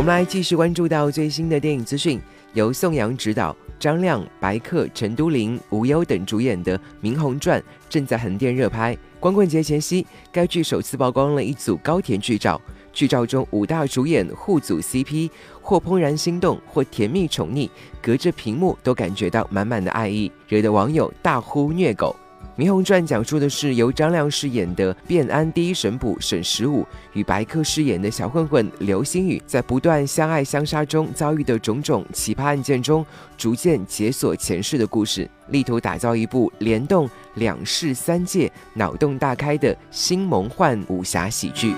我们来继续关注到最新的电影资讯，由宋阳执导，张亮、白客、陈都灵、吴优等主演的《明红传》正在横店热拍。光棍节前夕，该剧首次曝光了一组高甜剧照。剧照中，五大主演互组 CP，或怦然心动，或甜蜜宠溺，隔着屏幕都感觉到满满的爱意，惹得网友大呼虐狗。《明鸿传》讲述的是由张亮饰演的汴安第一神捕沈十五与白客饰演的小混混刘星宇，在不断相爱相杀中遭遇的种种奇葩案件中，逐渐解锁前世的故事，力图打造一部联动两世三界、脑洞大开的新梦幻武侠喜剧。